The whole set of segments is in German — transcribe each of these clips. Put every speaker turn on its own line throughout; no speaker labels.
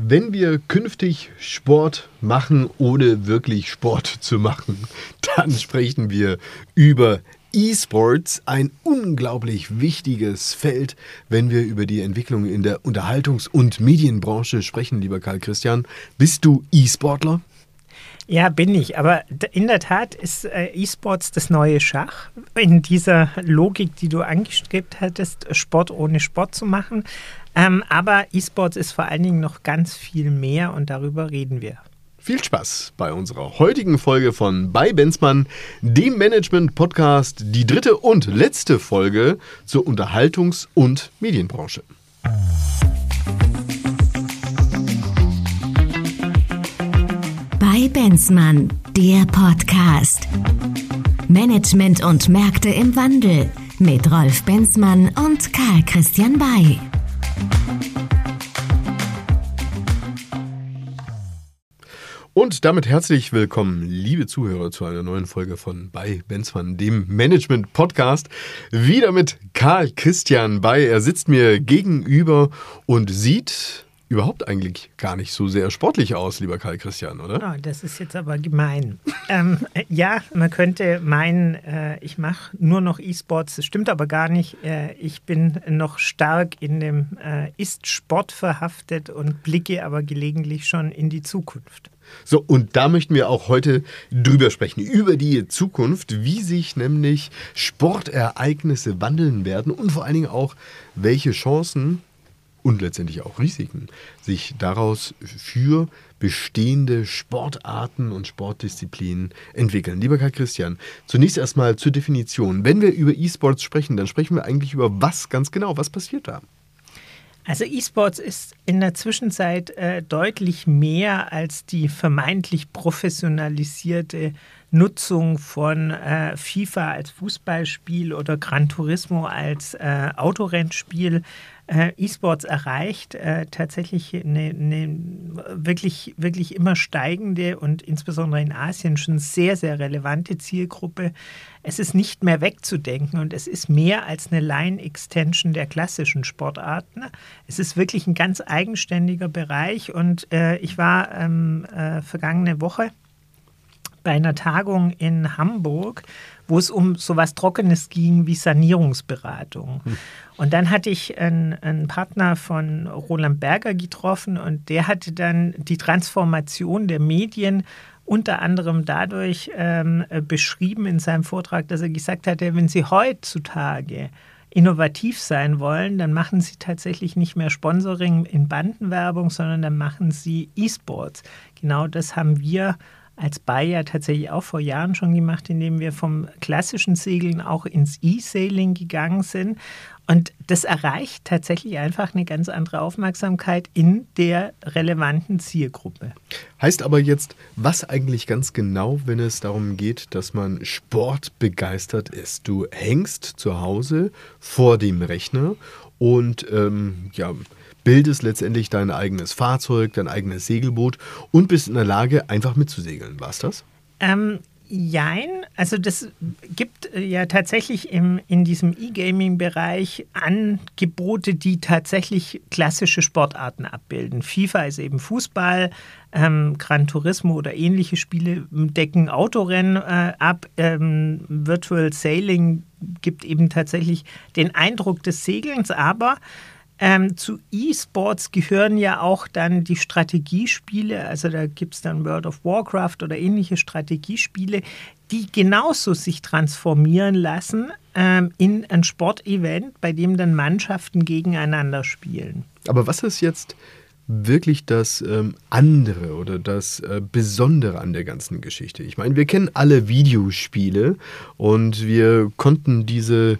Wenn wir künftig Sport machen, ohne wirklich Sport zu machen, dann sprechen wir über E-Sports, ein unglaublich wichtiges Feld, wenn wir über die Entwicklung in der Unterhaltungs- und Medienbranche sprechen, lieber Karl Christian. Bist du E-Sportler?
Ja, bin ich. Aber in der Tat ist äh, E-Sports das neue Schach. In dieser Logik, die du angestrebt hattest, Sport ohne Sport zu machen. Ähm, aber E-Sports ist vor allen Dingen noch ganz viel mehr und darüber reden wir.
Viel Spaß bei unserer heutigen Folge von Bei Benzmann, dem Management-Podcast, die dritte und letzte Folge zur Unterhaltungs- und Medienbranche.
Benzmann, der Podcast. Management und Märkte im Wandel mit Rolf Benzmann und Karl Christian Bay.
Und damit herzlich willkommen, liebe Zuhörer, zu einer neuen Folge von bei Benzmann, dem Management Podcast. Wieder mit Karl Christian bei. Er sitzt mir gegenüber und sieht überhaupt eigentlich gar nicht so sehr sportlich aus, lieber Karl Christian, oder?
Oh, das ist jetzt aber gemein. ähm, ja, man könnte meinen, äh, ich mache nur noch E-Sports. Das stimmt aber gar nicht. Äh, ich bin noch stark in dem äh, Ist-Sport verhaftet und blicke aber gelegentlich schon in die Zukunft.
So, und da möchten wir auch heute drüber sprechen, über die Zukunft, wie sich nämlich Sportereignisse wandeln werden und vor allen Dingen auch, welche Chancen und letztendlich auch Risiken sich daraus für bestehende Sportarten und Sportdisziplinen entwickeln. Lieber Karl Christian, zunächst erstmal zur Definition. Wenn wir über E-Sports sprechen, dann sprechen wir eigentlich über was ganz genau? Was passiert da?
Also E-Sports ist in der Zwischenzeit äh, deutlich mehr als die vermeintlich professionalisierte Nutzung von äh, FIFA als Fußballspiel oder Gran Turismo als äh, Autorennspiel äh, E-Sports erreicht äh, tatsächlich eine, eine, wirklich, wirklich immer steigende und insbesondere in Asien schon sehr, sehr relevante Zielgruppe. Es ist nicht mehr wegzudenken und es ist mehr als eine Line-Extension der klassischen Sportarten. Es ist wirklich ein ganz eigenständiger Bereich und äh, ich war ähm, äh, vergangene Woche bei einer Tagung in Hamburg, wo es um so was Trockenes ging wie Sanierungsberatung. Hm. Und dann hatte ich einen, einen, Partner von Roland Berger getroffen und der hatte dann die Transformation der Medien unter anderem dadurch ähm, beschrieben in seinem Vortrag, dass er gesagt hatte, wenn Sie heutzutage innovativ sein wollen, dann machen Sie tatsächlich nicht mehr Sponsoring in Bandenwerbung, sondern dann machen Sie E-Sports. Genau das haben wir als Bayer tatsächlich auch vor Jahren schon gemacht, indem wir vom klassischen Segeln auch ins E-Sailing gegangen sind. Und das erreicht tatsächlich einfach eine ganz andere Aufmerksamkeit in der relevanten Zielgruppe.
Heißt aber jetzt, was eigentlich ganz genau, wenn es darum geht, dass man sportbegeistert ist? Du hängst zu Hause vor dem Rechner und ähm, ja, bildest letztendlich dein eigenes Fahrzeug, dein eigenes Segelboot und bist in der Lage, einfach mitzusegeln. War's das?
Ähm, Jein, also das gibt äh, ja tatsächlich im, in diesem E-Gaming-Bereich Angebote, die tatsächlich klassische Sportarten abbilden. FIFA ist eben Fußball, ähm, Gran Turismo oder ähnliche Spiele decken Autorennen äh, ab. Ähm, Virtual Sailing gibt eben tatsächlich den Eindruck des Segelns, aber ähm, zu E-Sports gehören ja auch dann die Strategiespiele, also da gibt es dann World of Warcraft oder ähnliche Strategiespiele, die genauso sich transformieren lassen ähm, in ein Sportevent, bei dem dann Mannschaften gegeneinander spielen.
Aber was ist jetzt wirklich das ähm, andere oder das äh, Besondere an der ganzen Geschichte? Ich meine, wir kennen alle Videospiele und wir konnten diese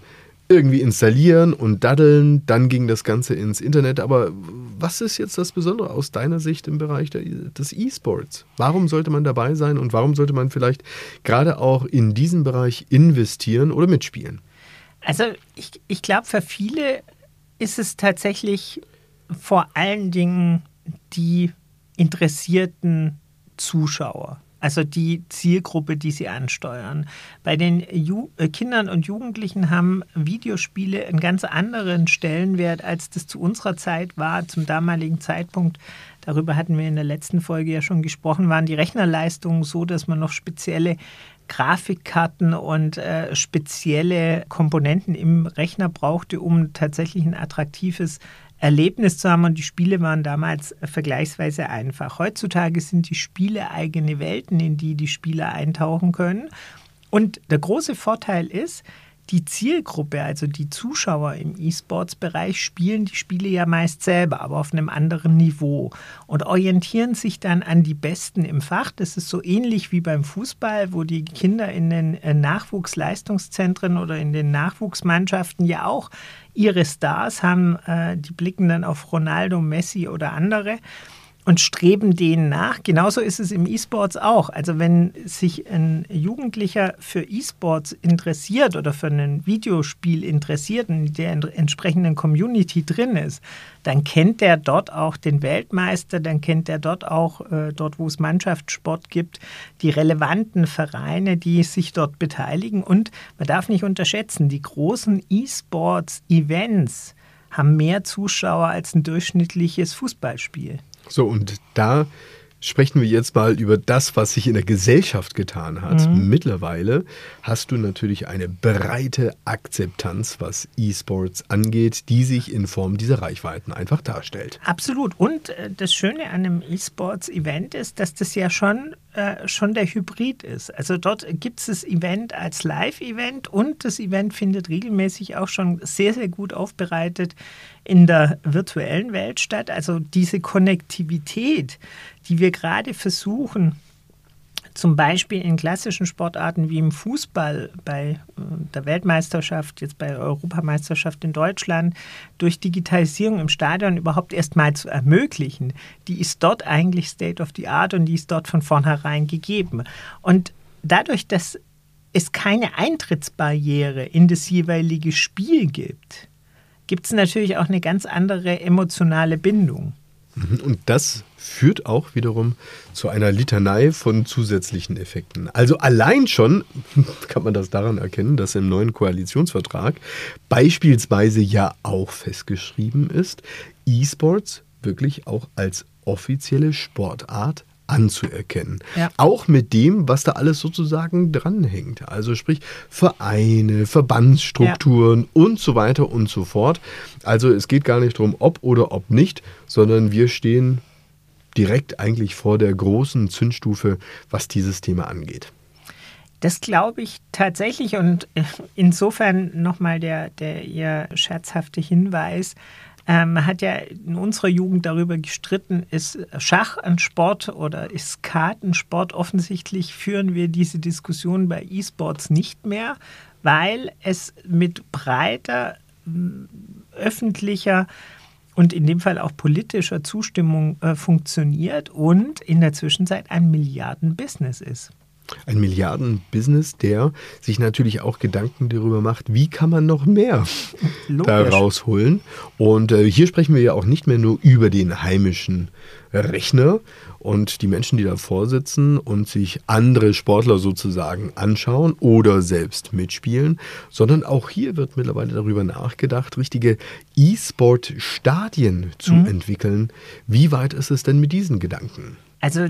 irgendwie installieren und daddeln. Dann ging das Ganze ins Internet. Aber was ist jetzt das Besondere aus deiner Sicht im Bereich der, des E-Sports? Warum sollte man dabei sein und warum sollte man vielleicht gerade auch in diesem Bereich investieren oder mitspielen?
Also ich, ich glaube, für viele ist es tatsächlich vor allen Dingen die interessierten Zuschauer also die Zielgruppe, die sie ansteuern. Bei den Ju äh, Kindern und Jugendlichen haben Videospiele einen ganz anderen Stellenwert, als das zu unserer Zeit war, zum damaligen Zeitpunkt. darüber hatten wir in der letzten Folge ja schon gesprochen, waren die Rechnerleistungen so, dass man noch spezielle Grafikkarten und äh, spezielle Komponenten im Rechner brauchte, um tatsächlich ein attraktives Erlebnis zu haben. Und die Spiele waren damals vergleichsweise einfach. Heutzutage sind die Spiele eigene Welten, in die die Spieler eintauchen können. Und der große Vorteil ist, die Zielgruppe, also die Zuschauer im E-Sports-Bereich, spielen die Spiele ja meist selber, aber auf einem anderen Niveau und orientieren sich dann an die Besten im Fach. Das ist so ähnlich wie beim Fußball, wo die Kinder in den äh, Nachwuchsleistungszentren oder in den Nachwuchsmannschaften ja auch ihre Stars haben. Äh, die blicken dann auf Ronaldo, Messi oder andere und streben denen nach. Genauso ist es im E-Sports auch. Also wenn sich ein Jugendlicher für E-Sports interessiert oder für ein Videospiel interessiert und in der entsprechenden Community drin ist, dann kennt der dort auch den Weltmeister, dann kennt er dort auch, äh, dort wo es Mannschaftssport gibt, die relevanten Vereine, die sich dort beteiligen. Und man darf nicht unterschätzen, die großen E-Sports-Events haben mehr Zuschauer als ein durchschnittliches Fußballspiel.
So, und da sprechen wir jetzt mal über das, was sich in der Gesellschaft getan hat. Mhm. Mittlerweile hast du natürlich eine breite Akzeptanz, was E-Sports angeht, die sich in Form dieser Reichweiten einfach darstellt.
Absolut. Und äh, das Schöne an einem E-Sports-Event ist, dass das ja schon äh, schon der Hybrid ist. Also dort gibt es das Event als Live-Event und das Event findet regelmäßig auch schon sehr, sehr gut aufbereitet in der virtuellen Welt statt. Also diese Konnektivität, die wir gerade versuchen, zum Beispiel in klassischen Sportarten wie im Fußball bei äh, der Weltmeisterschaft, jetzt bei der Europameisterschaft in Deutschland, durch Digitalisierung im Stadion überhaupt erst mal zu ermöglichen, die ist dort eigentlich State of the Art und die ist dort von vornherein gegeben. Und dadurch, dass es keine Eintrittsbarriere in das jeweilige Spiel gibt, gibt es natürlich auch eine ganz andere emotionale Bindung.
Mhm. Und das führt auch wiederum zu einer Litanei von zusätzlichen Effekten. Also allein schon kann man das daran erkennen, dass im neuen Koalitionsvertrag beispielsweise ja auch festgeschrieben ist, E-Sports wirklich auch als offizielle Sportart anzuerkennen. Ja. Auch mit dem, was da alles sozusagen dranhängt. Also sprich Vereine, Verbandsstrukturen ja. und so weiter und so fort. Also es geht gar nicht darum, ob oder ob nicht, sondern wir stehen direkt eigentlich vor der großen Zündstufe, was dieses Thema angeht.
Das glaube ich tatsächlich und insofern nochmal der, der eher scherzhafte Hinweis, man hat ja in unserer Jugend darüber gestritten, ist Schach ein Sport oder ist Skat ein Sport? Offensichtlich führen wir diese Diskussion bei E-Sports nicht mehr, weil es mit breiter öffentlicher und in dem Fall auch politischer Zustimmung äh, funktioniert und in der Zwischenzeit ein Milliardenbusiness ist.
Ein Milliardenbusiness, der sich natürlich auch Gedanken darüber macht, wie kann man noch mehr Logisch. da rausholen. Und äh, hier sprechen wir ja auch nicht mehr nur über den heimischen Rechner und die Menschen, die davor sitzen und sich andere Sportler sozusagen anschauen oder selbst mitspielen, sondern auch hier wird mittlerweile darüber nachgedacht, richtige E-Sport-Stadien zu mhm. entwickeln. Wie weit ist es denn mit diesen Gedanken?
Also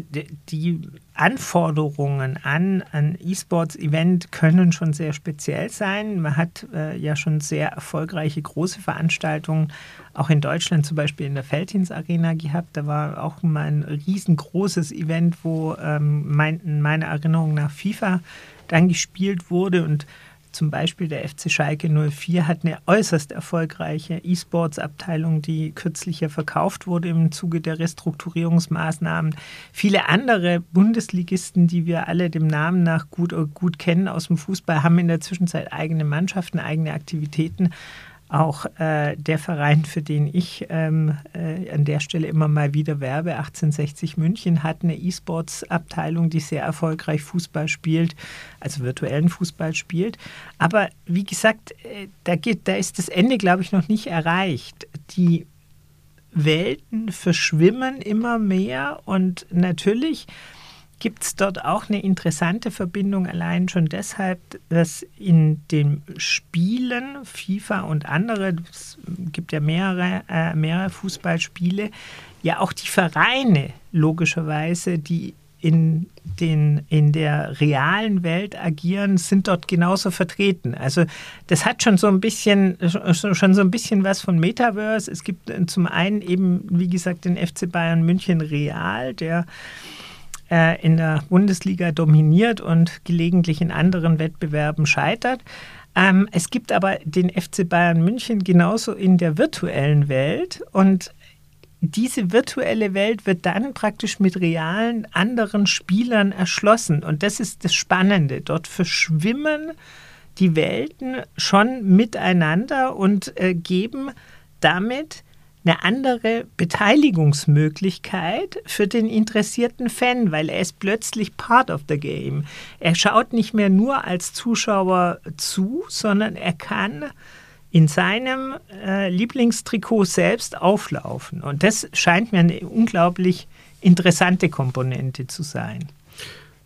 die Anforderungen an ein E-Sports-Event können schon sehr speziell sein. Man hat äh, ja schon sehr erfolgreiche große Veranstaltungen, auch in Deutschland zum Beispiel in der Feldhins Arena gehabt. Da war auch mal ein riesengroßes Event, wo ähm, mein, meiner Erinnerung nach FIFA dann gespielt wurde und zum Beispiel der FC Schalke 04 hat eine äußerst erfolgreiche E-Sports-Abteilung, die kürzlich ja verkauft wurde im Zuge der Restrukturierungsmaßnahmen. Viele andere Bundesligisten, die wir alle dem Namen nach gut, gut kennen aus dem Fußball, haben in der Zwischenzeit eigene Mannschaften, eigene Aktivitäten. Auch äh, der Verein, für den ich ähm, äh, an der Stelle immer mal wieder werbe, 1860 München, hat eine E-Sports-Abteilung, die sehr erfolgreich Fußball spielt, also virtuellen Fußball spielt. Aber wie gesagt, äh, da, geht, da ist das Ende, glaube ich, noch nicht erreicht. Die Welten verschwimmen immer mehr und natürlich gibt es dort auch eine interessante Verbindung, allein schon deshalb, dass in den Spielen, FIFA und andere, es gibt ja mehrere, äh, mehrere Fußballspiele, ja auch die Vereine logischerweise, die in, den, in der realen Welt agieren, sind dort genauso vertreten. Also das hat schon so ein bisschen, schon so ein bisschen was von Metaverse. Es gibt zum einen eben, wie gesagt, den FC Bayern München Real, der äh, in der Bundesliga dominiert und gelegentlich in anderen Wettbewerben scheitert. Ähm, es gibt aber den FC Bayern München genauso in der virtuellen Welt und diese virtuelle Welt wird dann praktisch mit realen anderen Spielern erschlossen. Und das ist das Spannende. Dort verschwimmen die Welten schon miteinander und äh, geben damit eine andere Beteiligungsmöglichkeit für den interessierten Fan, weil er ist plötzlich part of the game. Er schaut nicht mehr nur als Zuschauer zu, sondern er kann in seinem äh, Lieblingstrikot selbst auflaufen. Und das scheint mir eine unglaublich interessante Komponente zu sein.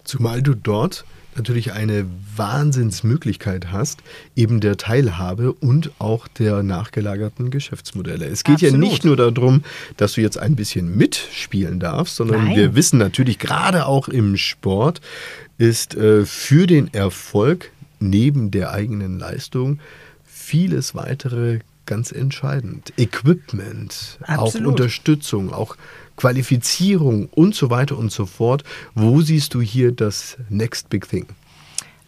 Zumal du dort natürlich eine Wahnsinnsmöglichkeit hast, eben der Teilhabe und auch der nachgelagerten Geschäftsmodelle. Es geht Absolut. ja nicht nur darum, dass du jetzt ein bisschen mitspielen darfst, sondern Nein. wir wissen natürlich, gerade auch im Sport ist äh, für den Erfolg neben der eigenen Leistung vieles weitere ganz entscheidend. Equipment, Absolut. auch Unterstützung, auch Qualifizierung und so weiter und so fort. Wo siehst du hier das Next Big Thing?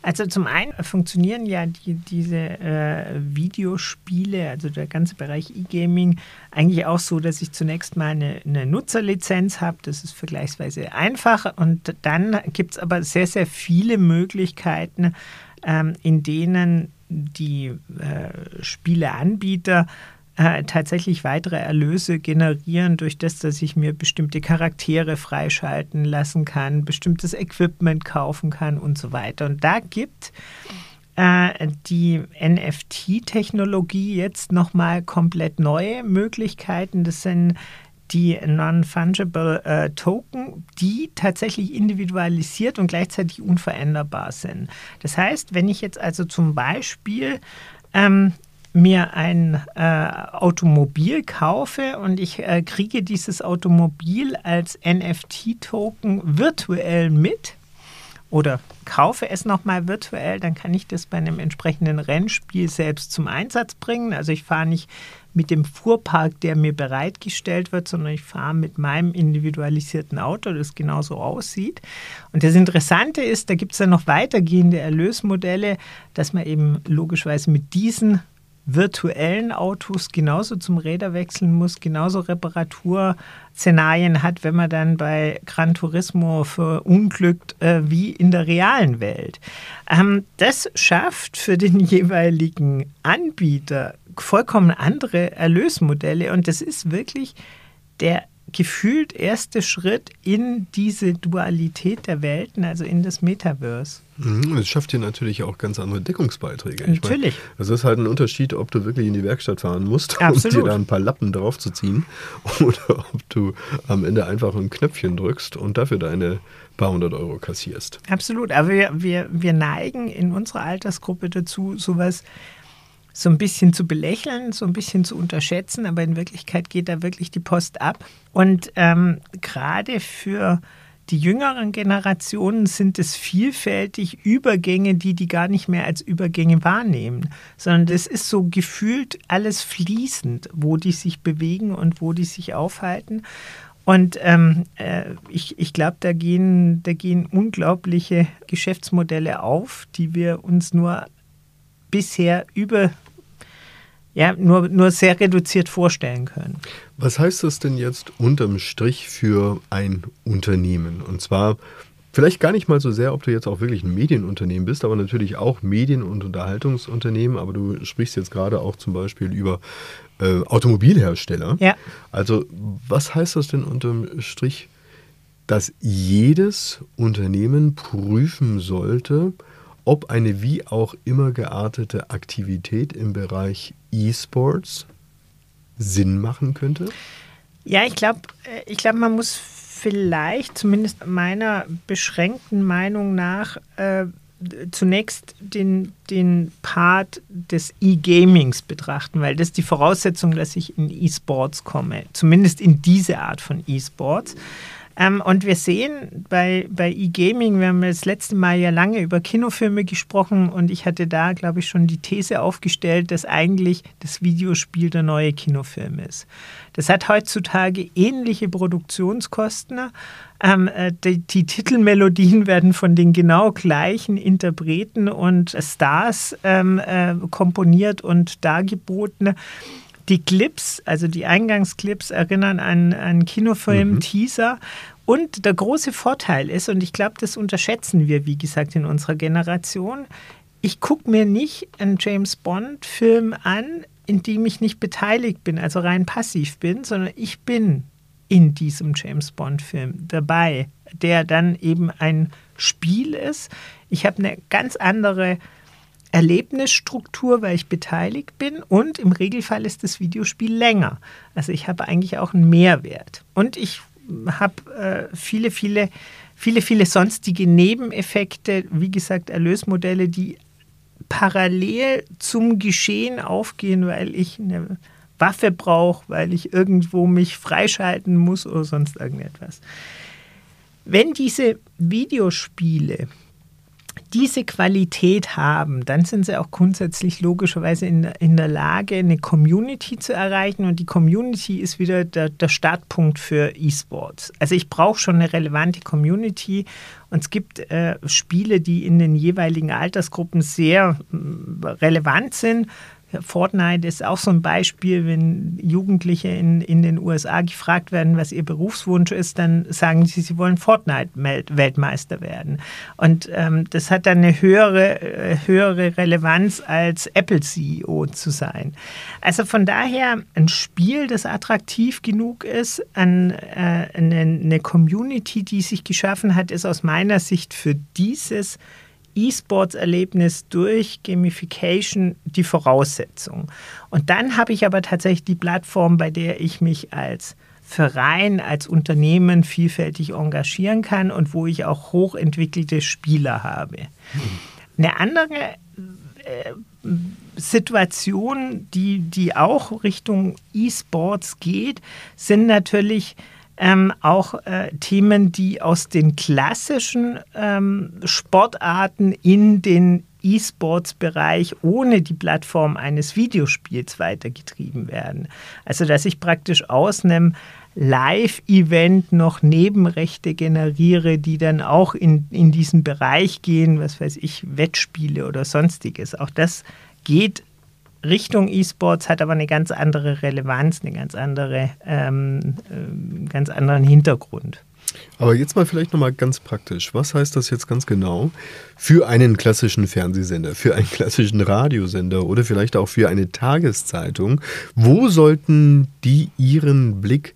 Also zum einen funktionieren ja die, diese äh, Videospiele, also der ganze Bereich E-Gaming, eigentlich auch so, dass ich zunächst mal eine, eine Nutzerlizenz habe. Das ist vergleichsweise einfach. Und dann gibt es aber sehr, sehr viele Möglichkeiten, ähm, in denen die äh, Spieleanbieter äh, tatsächlich weitere Erlöse generieren durch das, dass ich mir bestimmte Charaktere freischalten lassen kann, bestimmtes Equipment kaufen kann und so weiter. Und da gibt äh, die NFT-Technologie jetzt nochmal komplett neue Möglichkeiten. Das sind die Non-Fungible äh, Token, die tatsächlich individualisiert und gleichzeitig unveränderbar sind. Das heißt, wenn ich jetzt also zum Beispiel ähm, mir ein äh, Automobil kaufe und ich äh, kriege dieses Automobil als NFT-Token virtuell mit oder kaufe es nochmal virtuell, dann kann ich das bei einem entsprechenden Rennspiel selbst zum Einsatz bringen. Also ich fahre nicht mit dem Fuhrpark, der mir bereitgestellt wird, sondern ich fahre mit meinem individualisierten Auto, das genauso aussieht. Und das Interessante ist, da gibt es ja noch weitergehende Erlösmodelle, dass man eben logischerweise mit diesen virtuellen Autos genauso zum Räder wechseln muss, genauso Reparaturszenarien hat, wenn man dann bei Gran Turismo verunglückt äh, wie in der realen Welt. Ähm, das schafft für den jeweiligen Anbieter vollkommen andere Erlösmodelle und das ist wirklich der gefühlt erste Schritt in diese Dualität der Welten, also in das Metaverse.
Mhm, es schafft dir natürlich auch ganz andere Deckungsbeiträge.
Natürlich.
Meine, also es ist halt ein Unterschied, ob du wirklich in die Werkstatt fahren musst, Absolut. um dir da ein paar Lappen draufzuziehen, oder ob du am Ende einfach ein Knöpfchen drückst und dafür deine paar hundert Euro kassierst.
Absolut. Aber wir, wir, wir neigen in unserer Altersgruppe dazu, sowas so ein bisschen zu belächeln, so ein bisschen zu unterschätzen, aber in Wirklichkeit geht da wirklich die Post ab. Und ähm, gerade für die jüngeren Generationen sind es vielfältig Übergänge, die die gar nicht mehr als Übergänge wahrnehmen, sondern das ist so gefühlt alles fließend, wo die sich bewegen und wo die sich aufhalten. Und ähm, äh, ich, ich glaube, da gehen, da gehen unglaubliche Geschäftsmodelle auf, die wir uns nur bisher über ja, nur, nur sehr reduziert vorstellen können.
Was heißt das denn jetzt unterm Strich für ein Unternehmen? Und zwar vielleicht gar nicht mal so sehr, ob du jetzt auch wirklich ein Medienunternehmen bist, aber natürlich auch Medien- und Unterhaltungsunternehmen. Aber du sprichst jetzt gerade auch zum Beispiel über äh, Automobilhersteller.
Ja.
Also was heißt das denn unterm Strich, dass jedes Unternehmen prüfen sollte, ob eine wie auch immer geartete Aktivität im Bereich E-Sports Sinn machen könnte?
Ja, ich glaube, äh, ich glaub, man muss vielleicht, zumindest meiner beschränkten Meinung nach, äh, zunächst den, den Part des E-Gamings betrachten, weil das ist die Voraussetzung, dass ich in E-Sports komme, zumindest in diese Art von E-Sports. Ähm, und wir sehen bei, bei E-Gaming, wir haben das letzte Mal ja lange über Kinofilme gesprochen und ich hatte da, glaube ich, schon die These aufgestellt, dass eigentlich das Videospiel der neue Kinofilm ist. Das hat heutzutage ähnliche Produktionskosten. Ähm, äh, die, die, Titelmelodien werden von den genau gleichen Interpreten und Stars ähm, äh, komponiert und dargeboten. Die Clips, also die Eingangsclips, erinnern an einen Kinofilm-Teaser. Mhm. Und der große Vorteil ist, und ich glaube, das unterschätzen wir, wie gesagt, in unserer Generation, ich gucke mir nicht einen James Bond-Film an, in dem ich nicht beteiligt bin, also rein passiv bin, sondern ich bin in diesem James Bond-Film dabei, der dann eben ein Spiel ist. Ich habe eine ganz andere Erlebnisstruktur, weil ich beteiligt bin und im Regelfall ist das Videospiel länger. Also ich habe eigentlich auch einen Mehrwert. Und ich habe äh, viele, viele, viele, viele sonstige Nebeneffekte, wie gesagt, Erlösmodelle, die parallel zum Geschehen aufgehen, weil ich eine Waffe brauche, weil ich irgendwo mich freischalten muss oder sonst irgendetwas. Wenn diese Videospiele diese Qualität haben, dann sind sie auch grundsätzlich logischerweise in, in der Lage, eine Community zu erreichen. Und die Community ist wieder der, der Startpunkt für E-Sports. Also ich brauche schon eine relevante Community. Und es gibt äh, Spiele, die in den jeweiligen Altersgruppen sehr äh, relevant sind. Fortnite ist auch so ein Beispiel, wenn Jugendliche in, in den USA gefragt werden, was ihr Berufswunsch ist, dann sagen sie, sie wollen Fortnite-Weltmeister werden. Und ähm, das hat dann eine höhere, äh, höhere Relevanz als Apple-CEO zu sein. Also von daher ein Spiel, das attraktiv genug ist, an, äh, eine, eine Community, die sich geschaffen hat, ist aus meiner Sicht für dieses E-Sports-Erlebnis durch Gamification die Voraussetzung. Und dann habe ich aber tatsächlich die Plattform, bei der ich mich als Verein, als Unternehmen vielfältig engagieren kann und wo ich auch hochentwickelte Spieler habe. Eine andere äh, Situation, die, die auch Richtung E-Sports geht, sind natürlich ähm, auch äh, Themen, die aus den klassischen ähm, Sportarten in den E-Sports-Bereich ohne die Plattform eines Videospiels weitergetrieben werden. Also dass ich praktisch aus einem Live-Event noch Nebenrechte generiere, die dann auch in, in diesen Bereich gehen, was weiß ich, Wettspiele oder sonstiges. Auch das geht Richtung E-Sports, hat aber eine ganz andere Relevanz, eine ganz andere, ähm, äh, ganz anderen Hintergrund.
Aber jetzt mal vielleicht nochmal ganz praktisch. Was heißt das jetzt ganz genau für einen klassischen Fernsehsender, für einen klassischen Radiosender oder vielleicht auch für eine Tageszeitung? Wo sollten die ihren Blick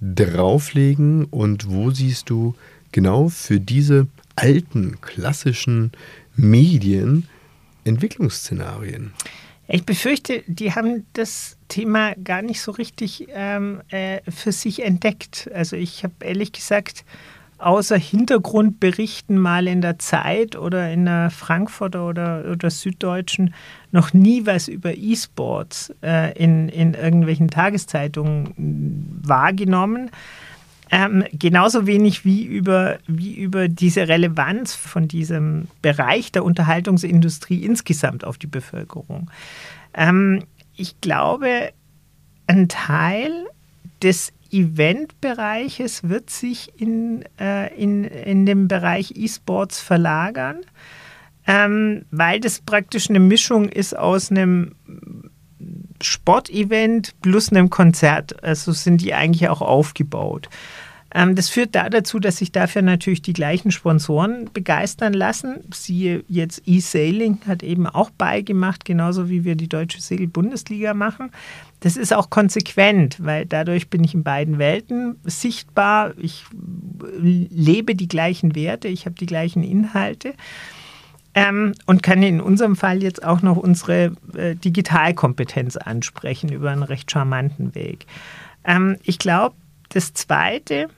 drauflegen und wo siehst du genau für diese alten klassischen Medien Entwicklungsszenarien?
Ich befürchte, die haben das Thema gar nicht so richtig ähm, äh, für sich entdeckt. Also ich habe ehrlich gesagt außer Hintergrundberichten mal in der Zeit oder in der Frankfurter oder, oder Süddeutschen noch nie was über E-Sports äh, in, in irgendwelchen Tageszeitungen wahrgenommen. Ähm, genauso wenig wie über, wie über diese Relevanz von diesem Bereich der Unterhaltungsindustrie insgesamt auf die Bevölkerung. Ähm, ich glaube, ein Teil des Eventbereiches wird sich in, äh, in, in den Bereich E-Sports verlagern, ähm, weil das praktisch eine Mischung ist aus einem Sportevent plus einem Konzert. Also sind die eigentlich auch aufgebaut. Ähm, das führt da dazu, dass sich dafür natürlich die gleichen Sponsoren begeistern lassen. Siehe jetzt E-Sailing hat eben auch beigemacht, genauso wie wir die Deutsche Segel-Bundesliga machen. Das ist auch konsequent, weil dadurch bin ich in beiden Welten sichtbar. Ich lebe die gleichen Werte, ich habe die gleichen Inhalte. Ähm, und kann in unserem Fall jetzt auch noch unsere äh, Digitalkompetenz ansprechen über einen recht charmanten Weg. Ähm, ich glaube, das Zweite,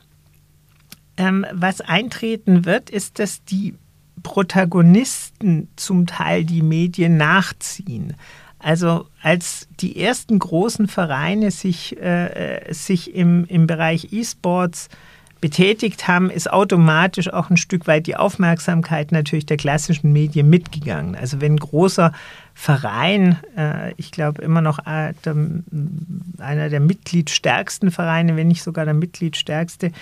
ähm, was eintreten wird, ist, dass die Protagonisten zum Teil die Medien nachziehen. Also als die ersten großen Vereine sich, äh, sich im, im Bereich E-Sports betätigt haben, ist automatisch auch ein Stück weit die Aufmerksamkeit natürlich der klassischen Medien mitgegangen. Also wenn ein großer Verein, äh, ich glaube immer noch äh, einer der mitgliedstärksten Vereine, wenn nicht sogar der mitgliedstärkste,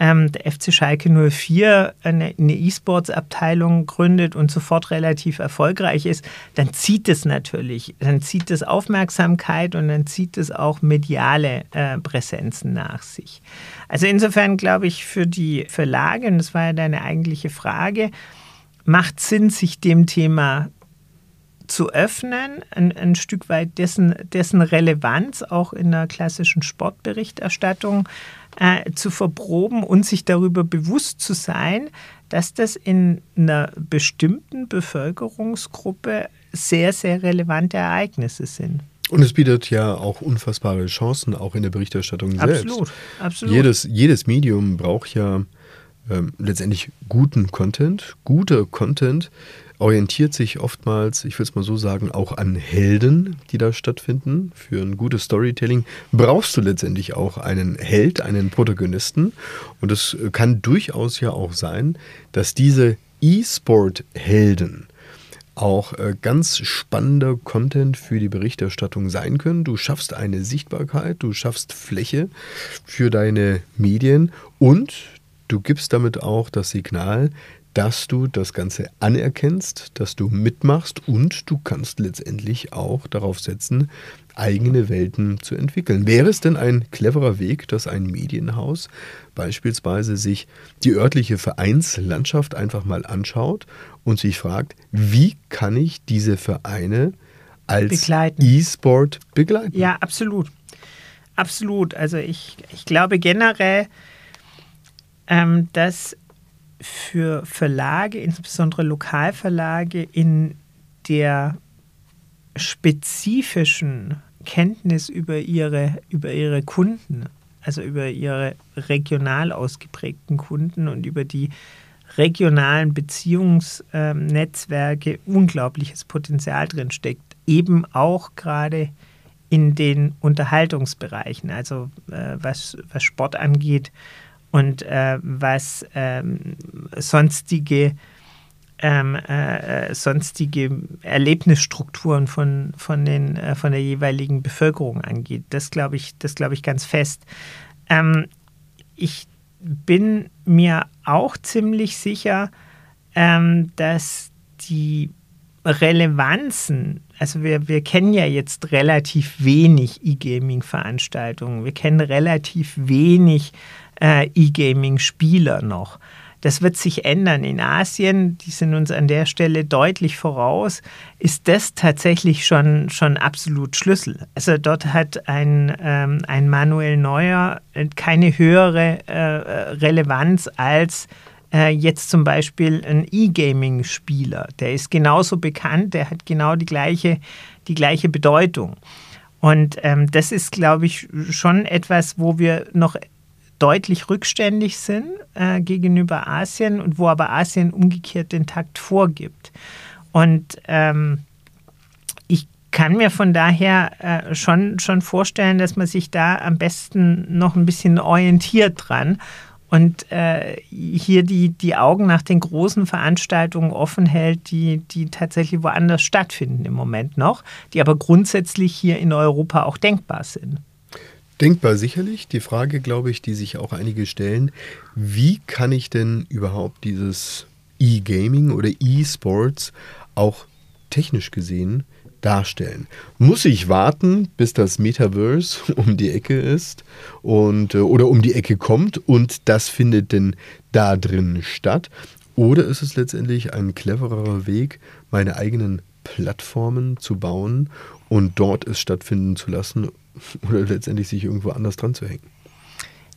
ähm, der FC Schalke 04 eine, E-Sports-Abteilung gründet und sofort relativ erfolgreich ist, dann zieht es natürlich, dann zieht es Aufmerksamkeit und dann zieht es auch mediale äh, Präsenzen nach sich. Also insofern glaube ich für die Verlage, und das war ja deine eigentliche Frage, macht Sinn, sich dem Thema zu öffnen, ein, ein Stück weit dessen, dessen Relevanz auch in der klassischen Sportberichterstattung äh, zu verproben und sich darüber bewusst zu sein, dass das in einer bestimmten Bevölkerungsgruppe sehr, sehr relevante Ereignisse sind.
Und es bietet ja auch unfassbare Chancen, auch in der Berichterstattung selbst.
Absolut, absolut.
Jedes, jedes Medium braucht ja ähm, letztendlich guten Content. Guter Content orientiert sich oftmals, ich will es mal so sagen, auch an Helden, die da stattfinden. Für ein gutes Storytelling brauchst du letztendlich auch einen Held, einen Protagonisten. Und es kann durchaus ja auch sein, dass diese E-Sport-Helden auch äh, ganz spannender Content für die Berichterstattung sein können. Du schaffst eine Sichtbarkeit, du schaffst Fläche für deine Medien und du gibst damit auch das Signal, dass du das Ganze anerkennst, dass du mitmachst und du kannst letztendlich auch darauf setzen, eigene Welten zu entwickeln. Wäre es denn ein cleverer Weg, dass ein Medienhaus beispielsweise sich die örtliche Vereinslandschaft einfach mal anschaut und sich fragt, wie kann ich diese Vereine als E-Sport begleiten?
Ja, absolut. Absolut. Also ich, ich glaube generell, ähm, dass für Verlage, insbesondere Lokalverlage, in der spezifischen Kenntnis über ihre, über ihre Kunden, also über ihre regional ausgeprägten Kunden und über die regionalen Beziehungsnetzwerke unglaubliches Potenzial drin steckt. Eben auch gerade in den Unterhaltungsbereichen, also äh, was, was Sport angeht, und äh, was ähm, sonstige, ähm, äh, sonstige Erlebnisstrukturen von, von, den, äh, von der jeweiligen Bevölkerung angeht. Das glaube ich, das ich ganz fest. Ähm, ich bin mir auch ziemlich sicher, ähm, dass die Relevanzen, also wir, wir kennen ja jetzt relativ wenig E-Gaming-Veranstaltungen, wir kennen relativ wenig äh, E-Gaming-Spieler noch. Das wird sich ändern. In Asien, die sind uns an der Stelle deutlich voraus, ist das tatsächlich schon, schon absolut Schlüssel. Also dort hat ein, ähm, ein Manuel Neuer keine höhere äh, Relevanz als äh, jetzt zum Beispiel ein E-Gaming-Spieler. Der ist genauso bekannt, der hat genau die gleiche, die gleiche Bedeutung. Und ähm, das ist, glaube ich, schon etwas, wo wir noch deutlich rückständig sind äh, gegenüber Asien und wo aber Asien umgekehrt den Takt vorgibt. Und ähm, ich kann mir von daher äh, schon, schon vorstellen, dass man sich da am besten noch ein bisschen orientiert dran und äh, hier die, die Augen nach den großen Veranstaltungen offen hält, die, die tatsächlich woanders stattfinden im Moment noch, die aber grundsätzlich hier in Europa auch denkbar sind.
Denkbar sicherlich. Die Frage, glaube ich, die sich auch einige stellen, wie kann ich denn überhaupt dieses E-Gaming oder E-Sports auch technisch gesehen darstellen? Muss ich warten, bis das Metaverse um die Ecke ist und, äh, oder um die Ecke kommt und das findet denn da drin statt? Oder ist es letztendlich ein clevererer Weg, meine eigenen Plattformen zu bauen und dort es stattfinden zu lassen oder letztendlich sich irgendwo anders dran zu hängen.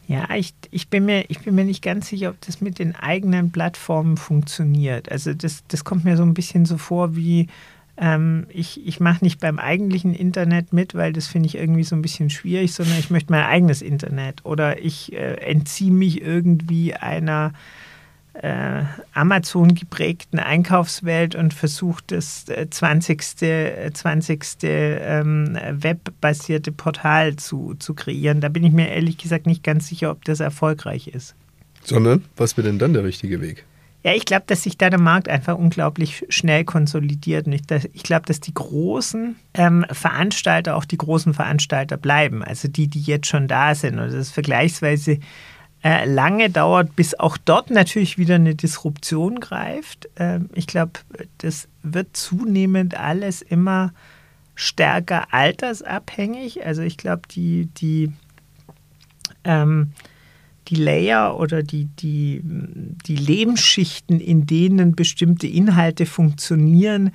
Ja, ich, ich, bin mir, ich bin mir nicht ganz sicher, ob das mit den eigenen Plattformen funktioniert. Also das, das kommt mir so ein bisschen so vor wie ähm, ich, ich mache nicht beim eigentlichen Internet mit, weil das finde ich irgendwie so ein bisschen schwierig, sondern ich möchte mein eigenes Internet oder ich äh, entziehe mich irgendwie einer äh, Amazon geprägten Einkaufswelt und versuche das äh, 20. 20. Ähm, webbasierte Portal zu, zu kreieren. Da bin ich mir ehrlich gesagt nicht ganz sicher, ob das erfolgreich ist.
Sondern, was wäre denn dann der richtige Weg?
Ja, ich glaube, dass sich da der Markt einfach unglaublich schnell konsolidiert. Und ich, ich glaube, dass die großen ähm, Veranstalter auch die großen Veranstalter bleiben. Also die, die jetzt schon da sind. Und das ist vergleichsweise äh, lange dauert, bis auch dort natürlich wieder eine Disruption greift. Ähm, ich glaube, das wird zunehmend alles immer stärker altersabhängig. Also ich glaube, die, die ähm, die Layer oder die, die, die Lebensschichten, in denen bestimmte Inhalte funktionieren,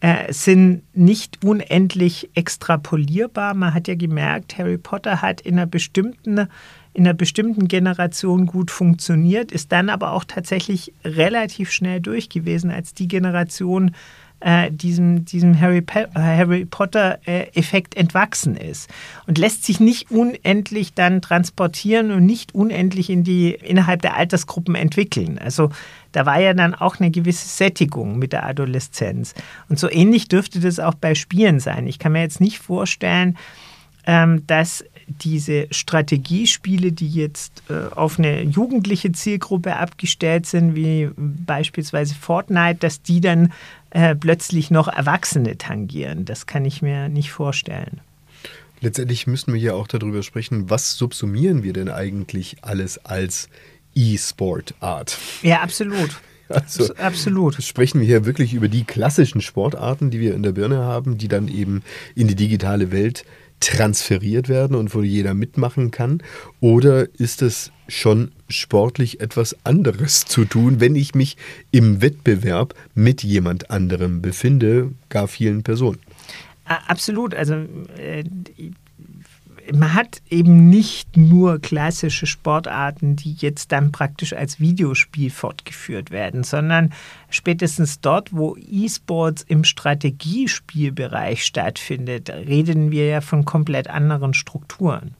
äh, sind nicht unendlich extrapolierbar. Man hat ja gemerkt, Harry Potter hat in einer bestimmten in einer bestimmten Generation gut funktioniert, ist dann aber auch tatsächlich relativ schnell durch gewesen, als die Generation äh, diesem, diesem Harry, Harry Potter-Effekt äh, entwachsen ist und lässt sich nicht unendlich dann transportieren und nicht unendlich in die, innerhalb der Altersgruppen entwickeln. Also da war ja dann auch eine gewisse Sättigung mit der Adoleszenz. Und so ähnlich dürfte das auch bei Spielen sein. Ich kann mir jetzt nicht vorstellen, ähm, dass diese Strategiespiele, die jetzt äh, auf eine jugendliche Zielgruppe abgestellt sind, wie beispielsweise Fortnite, dass die dann äh, plötzlich noch Erwachsene tangieren. Das kann ich mir nicht vorstellen.
Letztendlich müssen wir ja auch darüber sprechen, was subsumieren wir denn eigentlich alles als E-Sport-Art?
Ja, absolut. Also, absolut.
Sprechen wir hier wirklich über die klassischen Sportarten, die wir in der Birne haben, die dann eben in die digitale Welt transferiert werden und wo jeder mitmachen kann? Oder ist es schon sportlich etwas anderes zu tun, wenn ich mich im Wettbewerb mit jemand anderem befinde, gar vielen Personen?
Absolut. Also äh, man hat eben nicht nur klassische Sportarten, die jetzt dann praktisch als Videospiel fortgeführt werden, sondern spätestens dort, wo E-Sports im Strategiespielbereich stattfindet, reden wir ja von komplett anderen Strukturen.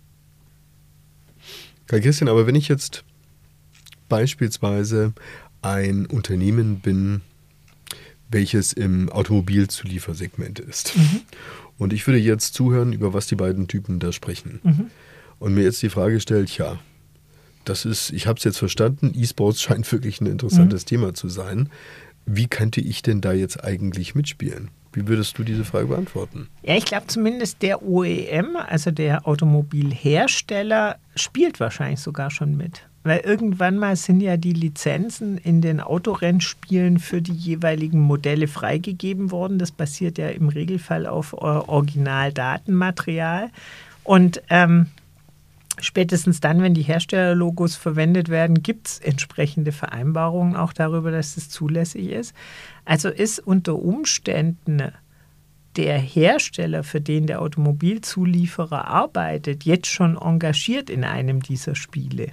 Karl Christian, aber wenn ich jetzt beispielsweise ein Unternehmen bin, welches im Automobilzuliefersegment ist. Mhm. Und ich würde jetzt zuhören, über was die beiden Typen da sprechen. Mhm. Und mir jetzt die Frage stellt, ja, das ist, ich habe es jetzt verstanden, E-Sports scheint wirklich ein interessantes mhm. Thema zu sein. Wie könnte ich denn da jetzt eigentlich mitspielen? Wie würdest du diese Frage beantworten?
Ja, ich glaube zumindest der OEM, also der Automobilhersteller, spielt wahrscheinlich sogar schon mit. Weil irgendwann mal sind ja die Lizenzen in den Autorennspielen für die jeweiligen Modelle freigegeben worden. Das basiert ja im Regelfall auf Originaldatenmaterial. Und ähm, spätestens dann, wenn die Herstellerlogos verwendet werden, gibt es entsprechende Vereinbarungen auch darüber, dass das zulässig ist. Also ist unter Umständen der Hersteller, für den der Automobilzulieferer arbeitet, jetzt schon engagiert in einem dieser Spiele.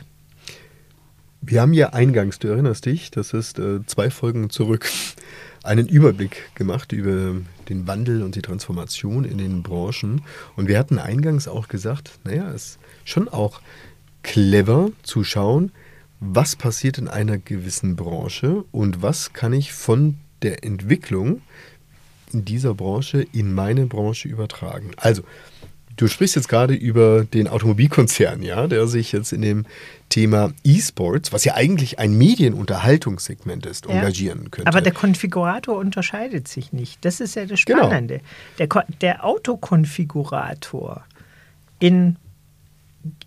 Wir haben ja eingangs, du erinnerst dich, das ist äh, zwei Folgen zurück, einen Überblick gemacht über den Wandel und die Transformation in den Branchen. Und wir hatten eingangs auch gesagt, naja, es ist schon auch clever zu schauen, was passiert in einer gewissen Branche und was kann ich von der Entwicklung in dieser Branche in meine Branche übertragen. Also, Du sprichst jetzt gerade über den Automobilkonzern, ja, der sich jetzt in dem Thema E-Sports, was ja eigentlich ein Medienunterhaltungssegment ist, ja, engagieren könnte.
Aber der Konfigurator unterscheidet sich nicht. Das ist ja das genau. Spannende. Genau. Der, der Autokonfigurator in,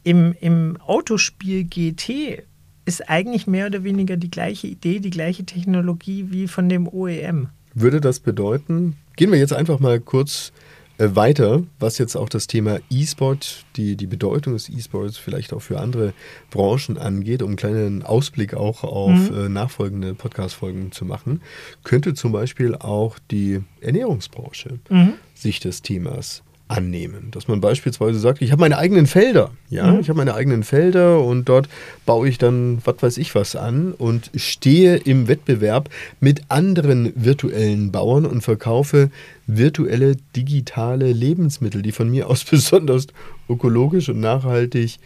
im, im Autospiel GT ist eigentlich mehr oder weniger die gleiche Idee, die gleiche Technologie wie von dem OEM.
Würde das bedeuten, gehen wir jetzt einfach mal kurz weiter, was jetzt auch das Thema E-Sport, die, die Bedeutung des E-Sports vielleicht auch für andere Branchen angeht, um einen kleinen Ausblick auch auf mhm. äh, nachfolgende Podcast-Folgen zu machen, könnte zum Beispiel auch die Ernährungsbranche mhm. sich des Themas annehmen. Dass man beispielsweise sagt, ich habe meine eigenen Felder. Ja,
Mhm.
ich habe meine eigenen Felder und dort baue ich dann was weiß ich was an und stehe im Wettbewerb mit anderen virtuellen Bauern und verkaufe virtuelle digitale Lebensmittel, die von mir aus besonders ökologisch und nachhaltig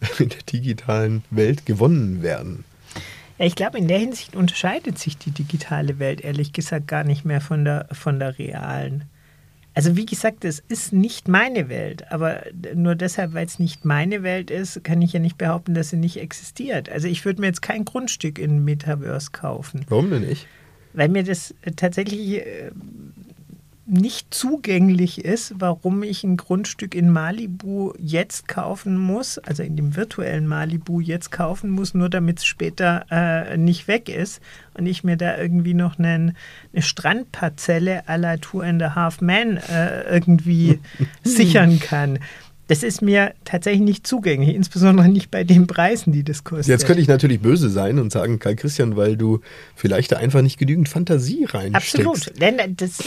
in der digitalen Welt gewonnen werden.
Ja, ich glaube, in der Hinsicht unterscheidet sich die digitale Welt ehrlich gesagt gar nicht mehr von der, von der realen. Also wie gesagt, es ist nicht meine Welt, aber nur deshalb, weil es nicht meine Welt ist, kann ich ja nicht behaupten, dass sie nicht existiert. Also ich würde mir jetzt kein Grundstück in Metaverse kaufen,
Warum denn nicht?
weil mir das äh, tatsächlich äh, nicht zugänglich ist, warum ich ein Grundstück in Malibu jetzt kaufen muss, also in dem virtuellen Malibu jetzt kaufen muss, nur damit es später äh, nicht weg ist und ich mir da irgendwie noch einen, eine Strandparzelle à la Two and a Half Man äh, irgendwie sichern kann. Das ist mir tatsächlich nicht zugänglich, insbesondere nicht bei den Preisen, die das kostet.
Jetzt könnte ich natürlich böse sein und sagen, Karl Christian, weil du vielleicht da einfach nicht genügend Fantasie reinsteckst.
Absolut. Denn das,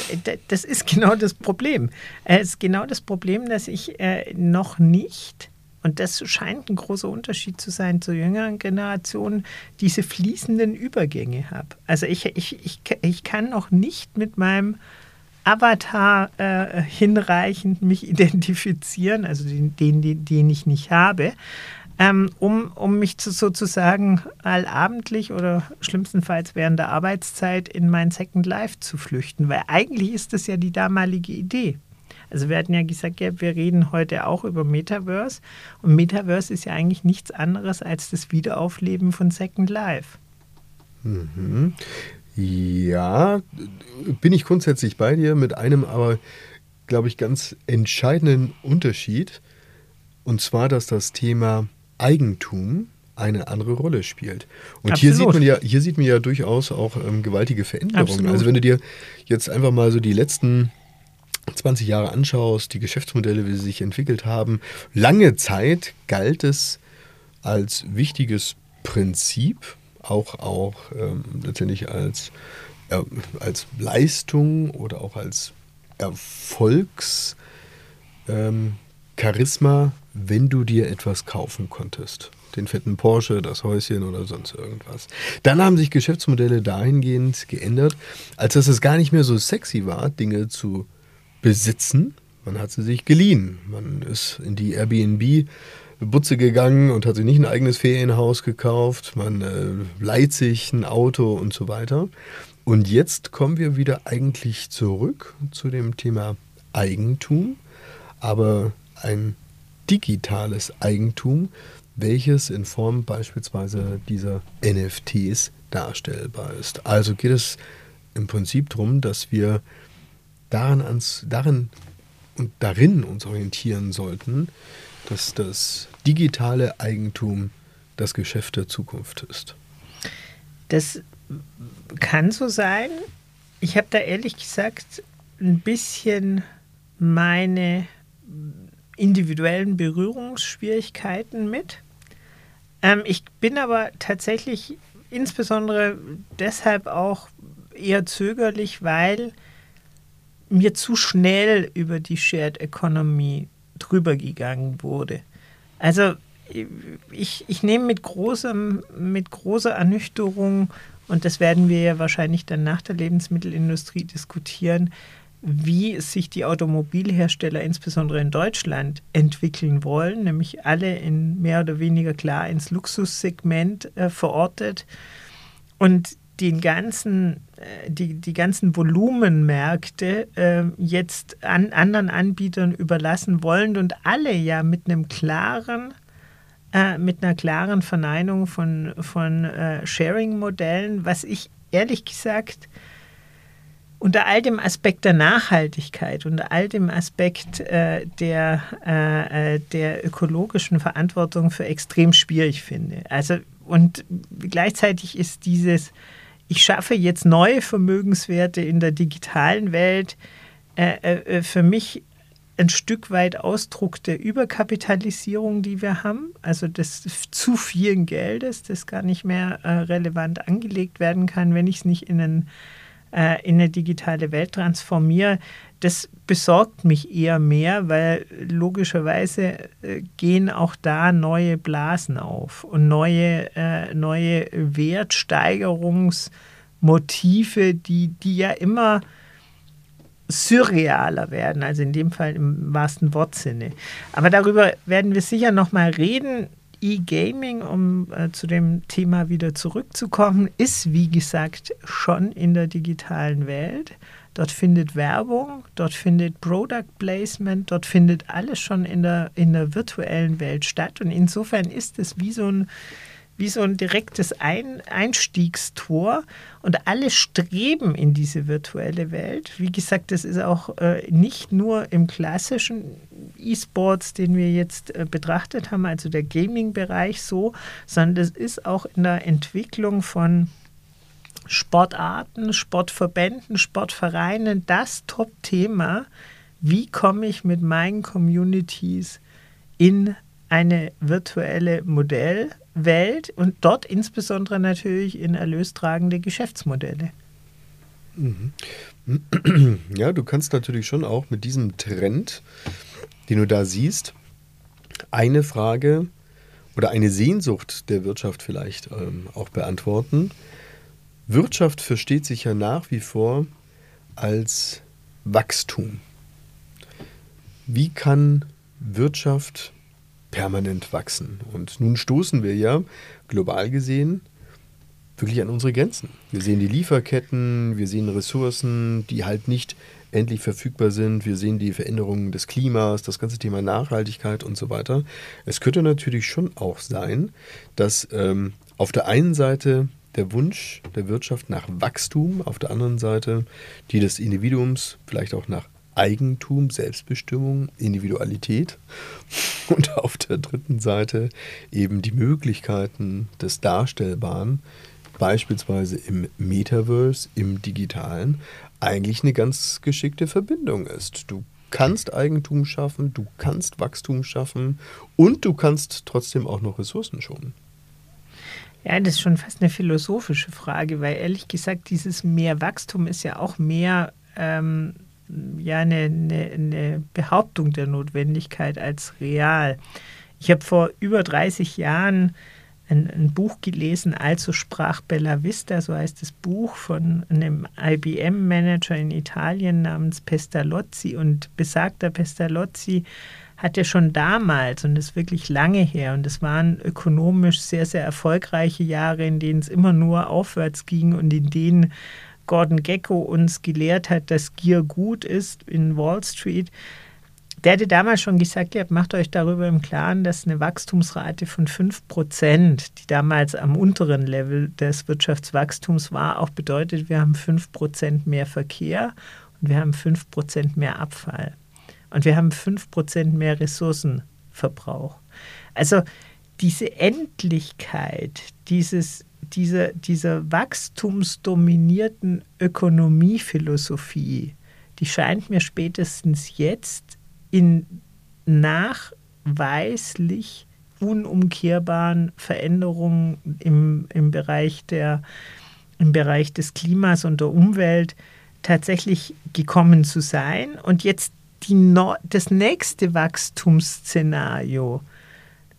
das ist genau das Problem. Es ist genau das Problem, dass ich äh, noch nicht, und das scheint ein großer Unterschied zu sein zur jüngeren Generation, diese fließenden Übergänge habe. Also ich, ich, ich, ich kann noch nicht mit meinem Avatar äh, hinreichend mich identifizieren, also den, den, den ich nicht habe, ähm, um, um mich zu, sozusagen allabendlich oder schlimmstenfalls während der Arbeitszeit in mein Second Life zu flüchten. Weil eigentlich ist das ja die damalige Idee. Also wir hatten ja gesagt, ja, wir reden heute auch über Metaverse und Metaverse ist ja eigentlich nichts anderes als das Wiederaufleben von Second Life.
Mhm. Ja, bin ich grundsätzlich bei dir mit einem aber, glaube ich, ganz entscheidenden Unterschied. Und zwar, dass das Thema Eigentum eine andere Rolle spielt. Und hier sieht, man ja, hier sieht man ja durchaus auch ähm, gewaltige Veränderungen.
Absolut.
Also wenn du dir jetzt einfach mal so die letzten 20 Jahre anschaust, die Geschäftsmodelle, wie sie sich entwickelt haben, lange Zeit galt es als wichtiges Prinzip, auch, auch ähm, letztendlich als, äh, als Leistung oder auch als Erfolgs ähm, wenn du dir etwas kaufen konntest. Den fetten Porsche, das Häuschen oder sonst irgendwas. Dann haben sich Geschäftsmodelle dahingehend geändert, als dass es gar nicht mehr so sexy war, Dinge zu besitzen. Man hat sie sich geliehen. Man ist in die Airbnb Butze gegangen und hat sich nicht ein eigenes Ferienhaus gekauft. Man äh, leiht sich ein Auto und so weiter. Und jetzt kommen wir wieder eigentlich zurück zu dem Thema Eigentum, aber ein digitales Eigentum, welches in Form beispielsweise dieser NFTs darstellbar ist. Also geht es im Prinzip darum, dass wir daran, ans, darin und darin uns orientieren sollten, dass das digitale Eigentum das Geschäft der Zukunft ist.
Das kann so sein. Ich habe da ehrlich gesagt ein bisschen meine individuellen Berührungsschwierigkeiten mit. Ähm, ich bin aber tatsächlich insbesondere deshalb auch eher zögerlich, weil mir zu schnell über die Shared Economy drüber gegangen wurde. Also ich, ich nehme mit, großem, mit großer Ernüchterung, und das werden wir ja wahrscheinlich dann nach der Lebensmittelindustrie diskutieren, wie sich die Automobilhersteller insbesondere in Deutschland entwickeln wollen, nämlich alle in mehr oder weniger klar ins Luxussegment äh, verortet und den ganzen, äh, die, die ganzen Volumenmärkte äh, jetzt an anderen Anbietern überlassen wollen und alle ja mit einem klaren äh, mit einer klaren Verneinung von, von äh, Sharing-Modellen, was ich ehrlich gesagt unter all dem Aspekt der Nachhaltigkeit, unter all dem Aspekt äh, der, äh, der ökologischen Verantwortung für extrem schwierig finde. Also und gleichzeitig ist dieses, ich schaffe jetzt neue Vermögenswerte in der digitalen Welt, äh, für mich ein Stück weit Ausdruck der Überkapitalisierung, die wir haben, also des zu vielen Geldes, das gar nicht mehr äh, relevant angelegt werden kann, wenn ich es nicht in, einen, äh, in eine digitale Welt transformiere. Das besorgt mich eher mehr, weil logischerweise äh, gehen auch da neue Blasen auf und neue, äh, neue Wertsteigerungsmotive, die, die ja immer surrealer werden, also in dem Fall im wahrsten Wortsinne. Aber darüber werden wir sicher noch mal reden. E-Gaming, um äh, zu dem Thema wieder zurückzukommen, ist wie gesagt schon in der digitalen Welt. Dort findet Werbung, dort findet Product Placement, dort findet alles schon in der, in der virtuellen Welt statt. Und insofern ist es wie so ein wie so ein direktes ein Einstiegstor und alle streben in diese virtuelle Welt. Wie gesagt, das ist auch äh, nicht nur im klassischen E-Sports, den wir jetzt äh, betrachtet haben, also der Gaming-Bereich so, sondern das ist auch in der Entwicklung von Sportarten, Sportverbänden, Sportvereinen das Top-Thema. Wie komme ich mit meinen Communities in eine virtuelle Modellwelt und dort insbesondere natürlich in erlöstragende Geschäftsmodelle.
Mhm. Ja, du kannst natürlich schon auch mit diesem Trend, den du da siehst, eine Frage oder eine Sehnsucht der Wirtschaft vielleicht ähm, auch beantworten. Wirtschaft versteht sich ja nach wie vor als Wachstum. Wie kann Wirtschaft permanent wachsen. Und nun stoßen wir ja global gesehen wirklich an unsere Grenzen. Wir sehen die Lieferketten, wir sehen Ressourcen, die halt nicht endlich verfügbar sind. Wir sehen die Veränderungen des Klimas, das ganze Thema Nachhaltigkeit und so weiter. Es könnte natürlich schon auch sein, dass ähm, auf der einen Seite der Wunsch der Wirtschaft nach Wachstum, auf der anderen Seite die des Individuums vielleicht auch nach Eigentum, Selbstbestimmung, Individualität und auf der dritten Seite eben die Möglichkeiten des Darstellbaren, beispielsweise im Metaverse, im digitalen, eigentlich eine ganz geschickte Verbindung ist. Du kannst Eigentum schaffen, du kannst Wachstum schaffen und du kannst trotzdem auch noch Ressourcen schonen.
Ja, das ist schon fast eine philosophische Frage, weil ehrlich gesagt, dieses mehr Wachstum ist ja auch mehr ähm, ja eine, eine, eine Behauptung der Notwendigkeit als real. Ich habe vor über 30 Jahren ein, ein, Buch gelesen, Also sprach Bella Vista, so heißt das Buch von einem IBM-Manager in Italien namens Pestalozzi. Und besagter Pestalozzi hatte schon damals, und das ist wirklich lange her, und es waren ökonomisch sehr, sehr erfolgreiche Jahre, in denen es immer nur aufwärts ging und in denen Gordon Gecko uns gelehrt hat, dass Gier gut ist in Wall Street, der hatte damals schon gesagt, ihr macht euch darüber im Klaren, dass eine Wachstumsrate von 5%, die damals am unteren Level des Wirtschaftswachstums war, auch bedeutet, wir haben 5% mehr Verkehr und wir haben 5% mehr Abfall. Und wir haben 5% mehr Ressourcenverbrauch. Also diese Endlichkeit, dieses dieser, dieser wachstumsdominierten Ökonomiephilosophie, die scheint mir spätestens jetzt in nachweislich unumkehrbaren Veränderungen im, im, Bereich der, im Bereich des Klimas und der Umwelt tatsächlich gekommen zu sein. Und jetzt die, das nächste Wachstumsszenario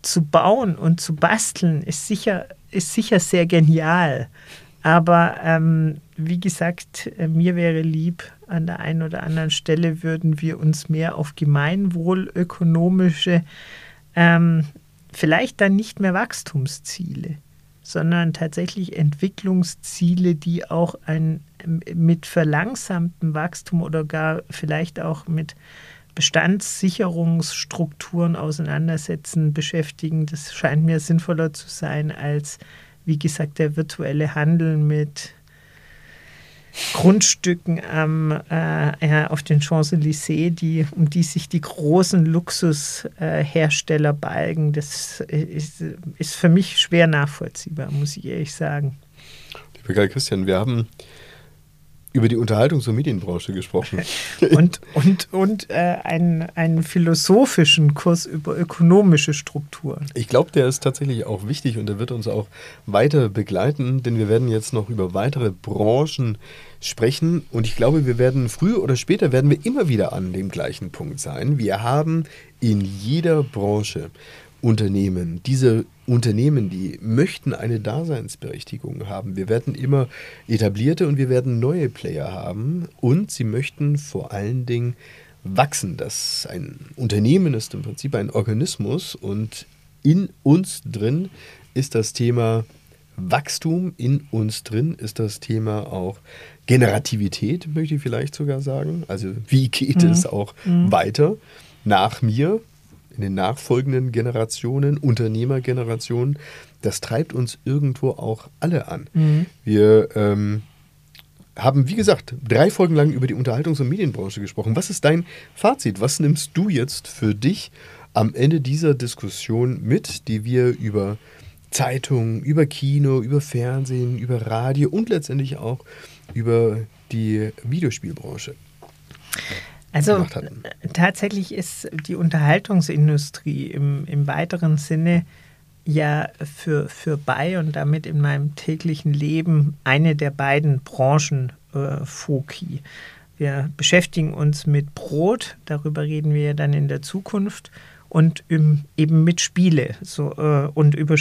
zu bauen und zu basteln, ist sicher ist sicher sehr genial. Aber ähm, wie gesagt, äh, mir wäre lieb, an der einen oder anderen Stelle würden wir uns mehr auf gemeinwohlökonomische, ähm, vielleicht dann nicht mehr Wachstumsziele, sondern tatsächlich Entwicklungsziele, die auch ein, mit verlangsamtem Wachstum oder gar vielleicht auch mit Bestandssicherungsstrukturen auseinandersetzen, beschäftigen. Das scheint mir sinnvoller zu sein als, wie gesagt, der virtuelle Handel mit Grundstücken am, äh, auf den Champs-Élysées, die, um die sich die großen Luxushersteller äh, balgen. Das ist, ist für mich schwer nachvollziehbar, muss ich ehrlich sagen.
Lieber Karl Christian, wir haben über die Unterhaltungs- und Medienbranche gesprochen.
und und, und äh, einen, einen philosophischen Kurs über ökonomische Strukturen.
Ich glaube, der ist tatsächlich auch wichtig und der wird uns auch weiter begleiten, denn wir werden jetzt noch über weitere Branchen sprechen und ich glaube, wir werden früher oder später werden wir immer wieder an dem gleichen Punkt sein. Wir haben in jeder Branche Unternehmen. Diese Unternehmen, die möchten eine Daseinsberechtigung haben. Wir werden immer etablierte und wir werden neue Player haben und sie möchten vor allen Dingen wachsen. Das ein Unternehmen ist im Prinzip ein Organismus und in uns drin ist das Thema Wachstum, in uns drin ist das Thema auch Generativität, möchte ich vielleicht sogar sagen. Also wie geht mhm. es auch mhm. weiter nach mir? In den nachfolgenden Generationen, Unternehmergenerationen, das treibt uns irgendwo auch alle an. Mhm. Wir ähm, haben, wie gesagt, drei Folgen lang über die Unterhaltungs- und Medienbranche gesprochen. Was ist dein Fazit? Was nimmst du jetzt für dich am Ende dieser Diskussion mit, die wir über Zeitungen, über Kino, über Fernsehen, über Radio und letztendlich auch über die Videospielbranche
also tatsächlich ist die Unterhaltungsindustrie im, im weiteren Sinne ja für, für bei und damit in meinem täglichen Leben eine der beiden Branchen äh, Foki. Wir beschäftigen uns mit Brot, darüber reden wir ja dann in der Zukunft und im, eben mit Spiele so, äh, und über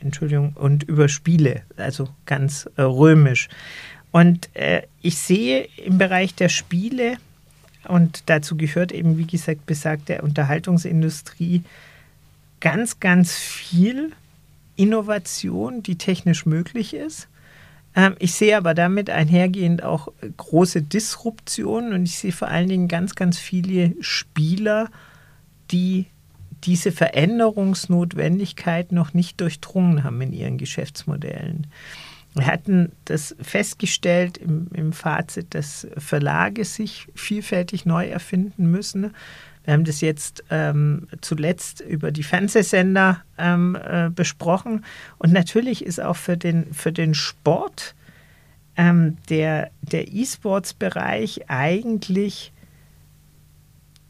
Entschuldigung und über Spiele, also ganz äh, römisch. Und äh, ich sehe im Bereich der Spiele und dazu gehört eben, wie gesagt, besagte Unterhaltungsindustrie ganz, ganz viel Innovation, die technisch möglich ist. Ähm, ich sehe aber damit einhergehend auch große Disruptionen und ich sehe vor allen Dingen ganz, ganz viele Spieler, die diese Veränderungsnotwendigkeit noch nicht durchdrungen haben in ihren Geschäftsmodellen. Wir hatten das festgestellt im, im Fazit, dass Verlage sich vielfältig neu erfinden müssen. Wir haben das jetzt ähm, zuletzt über die Fernsehsender ähm, äh, besprochen. Und natürlich ist auch für den, für den Sport ähm, der, der E-Sports-Bereich eigentlich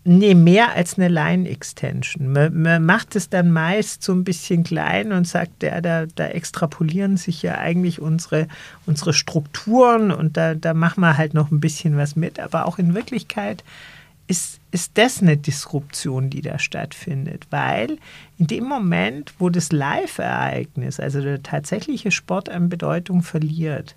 Nee, mehr als eine Line-Extension. Man, man, macht es dann meist so ein bisschen klein und sagt, ja, da, da extrapolieren sich ja eigentlich unsere, unsere Strukturen und da, da machen wir halt noch ein bisschen was mit. Aber auch in Wirklichkeit ist, ist das eine Disruption, die da stattfindet, weil in dem Moment, wo das Live-Ereignis, also der tatsächliche Sport an Bedeutung verliert,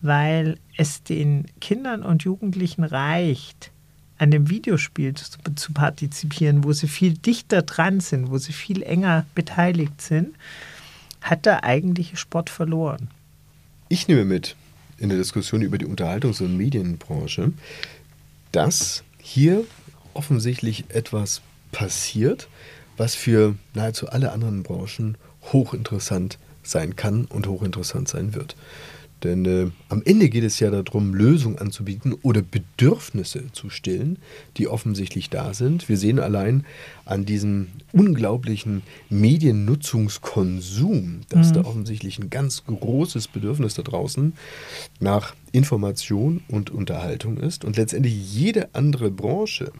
weil es den Kindern und Jugendlichen reicht, an dem Videospiel zu, zu, partizipieren, wo sie viel dichter dran sind, wo sie viel enger beteiligt sind, hat der eigentliche Sport verloren.
Ich nehme mit in der Diskussion über die Unterhaltungs- und Medienbranche, dass hier offensichtlich etwas passiert, was für nahezu alle anderen Branchen hochinteressant sein kann und hochinteressant sein wird. Denn äh, am Ende geht es ja darum, Lösungen anzubieten oder Bedürfnisse zu stillen, die offensichtlich da sind. Wir sehen allein an diesem unglaublichen Mediennutzungskonsum, dass mhm. da offensichtlich ein ganz großes Bedürfnis da draußen nach Information und Unterhaltung ist. Und letztendlich jede andere Branche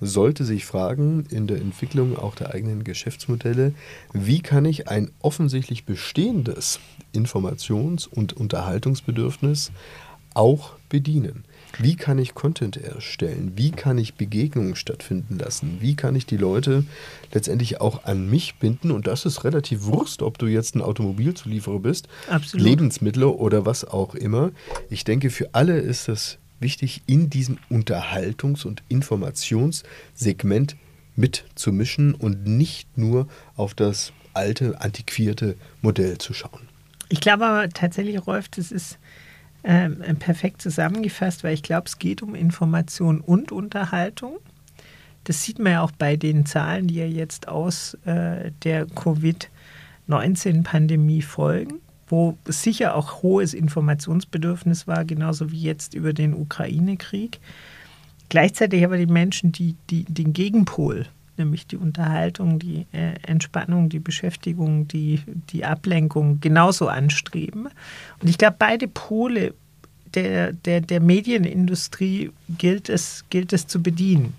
sollte sich fragen, in der Entwicklung auch der eigenen Geschäftsmodelle, wie kann ich ein offensichtlich bestehendes Informations- und Unterhaltungsbedürfnis auch bedienen? Wie kann ich Content erstellen? Wie kann ich Begegnungen stattfinden lassen? Wie kann ich die Leute letztendlich auch an mich binden? Und das ist relativ Wurst, ob du jetzt ein Automobilzulieferer bist, Absolut. Lebensmittel oder was auch immer. Ich denke, für alle ist es wichtig, in diesem Unterhaltungs- und Informationssegment mitzumischen und nicht nur auf das alte, antiquierte Modell zu schauen.
Ich glaube aber tatsächlich, Rolf, das ist äh, perfekt zusammengefasst, weil ich glaube, es geht um Information und Unterhaltung. Das sieht man ja auch bei den Zahlen, die ja jetzt aus äh, der Covid-19-Pandemie folgen, wo sicher auch hohes Informationsbedürfnis war, genauso wie jetzt über den Ukraine-Krieg. Gleichzeitig aber die Menschen, die, die den Gegenpol nämlich die Unterhaltung, die äh, Entspannung, die Beschäftigung, die, die Ablenkung genauso anstreben. Und ich glaube, beide Pole der, der, der Medienindustrie gilt es, gilt es zu bedienen.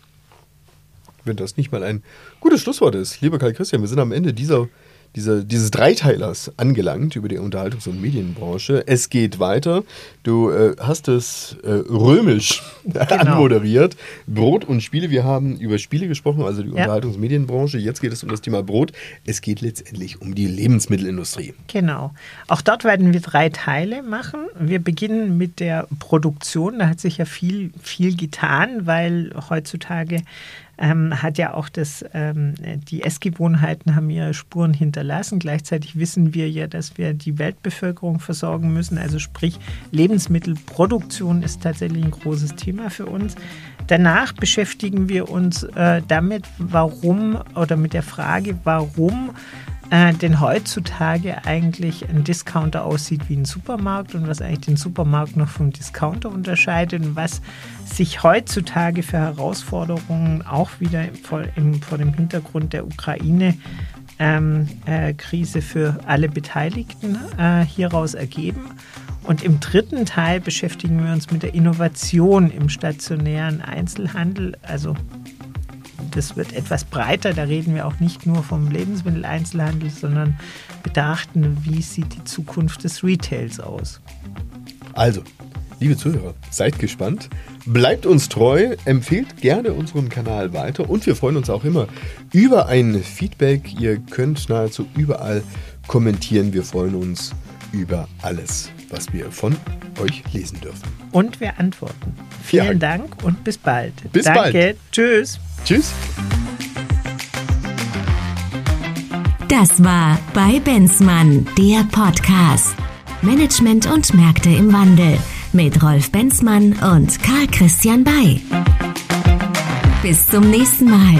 Wenn das nicht mal ein gutes Schlusswort ist, lieber Karl Christian, wir sind am Ende dieser dieser, dieses Dreiteilers angelangt über die Unterhaltungs- und Medienbranche. Es geht weiter. Du äh, hast es äh, römisch genau. anmoderiert. Brot und Spiele. Wir haben über Spiele gesprochen, also die ja. Unterhaltungs- und Medienbranche. Jetzt geht es um das Thema Brot. Es geht letztendlich um die Lebensmittelindustrie.
Genau. Auch dort werden wir drei Teile machen. Wir beginnen mit der Produktion. Da hat sich ja viel, viel getan, weil heutzutage ähm, hat ja auch das, ähm, die Essgewohnheiten haben ihre Spuren hinterlassen. Gleichzeitig wissen wir ja, dass wir die Weltbevölkerung versorgen müssen. Also sprich, Lebensmittelproduktion ist tatsächlich ein großes Thema für uns. Danach beschäftigen wir uns äh, damit, warum oder mit der Frage, warum äh, denn heutzutage eigentlich ein Discounter aussieht wie ein Supermarkt und was eigentlich den Supermarkt noch vom Discounter unterscheidet und was sich heutzutage für Herausforderungen auch wieder vor, im, vor dem Hintergrund der Ukraine ähm, äh, Krise für alle Beteiligten äh, hieraus ergeben. Und im dritten Teil beschäftigen wir uns mit der Innovation im stationären Einzelhandel, also das wird etwas breiter. Da reden wir auch nicht nur vom Lebensmitteleinzelhandel, sondern betrachten, wie sieht die Zukunft des Retails aus.
Also, liebe Zuhörer, seid gespannt. Bleibt uns treu, empfehlt gerne unseren Kanal weiter und wir freuen uns auch immer über ein Feedback. Ihr könnt nahezu überall kommentieren. Wir freuen uns über alles, was wir von euch lesen dürfen.
Und wir antworten. Vielen ja. Dank und bis bald.
Bis
Danke.
bald.
Tschüss.
Tschüss.
Das war bei Benzmann, der Podcast. Management und Märkte im Wandel mit Rolf Benzmann und Karl Christian Bay. Bis zum nächsten Mal.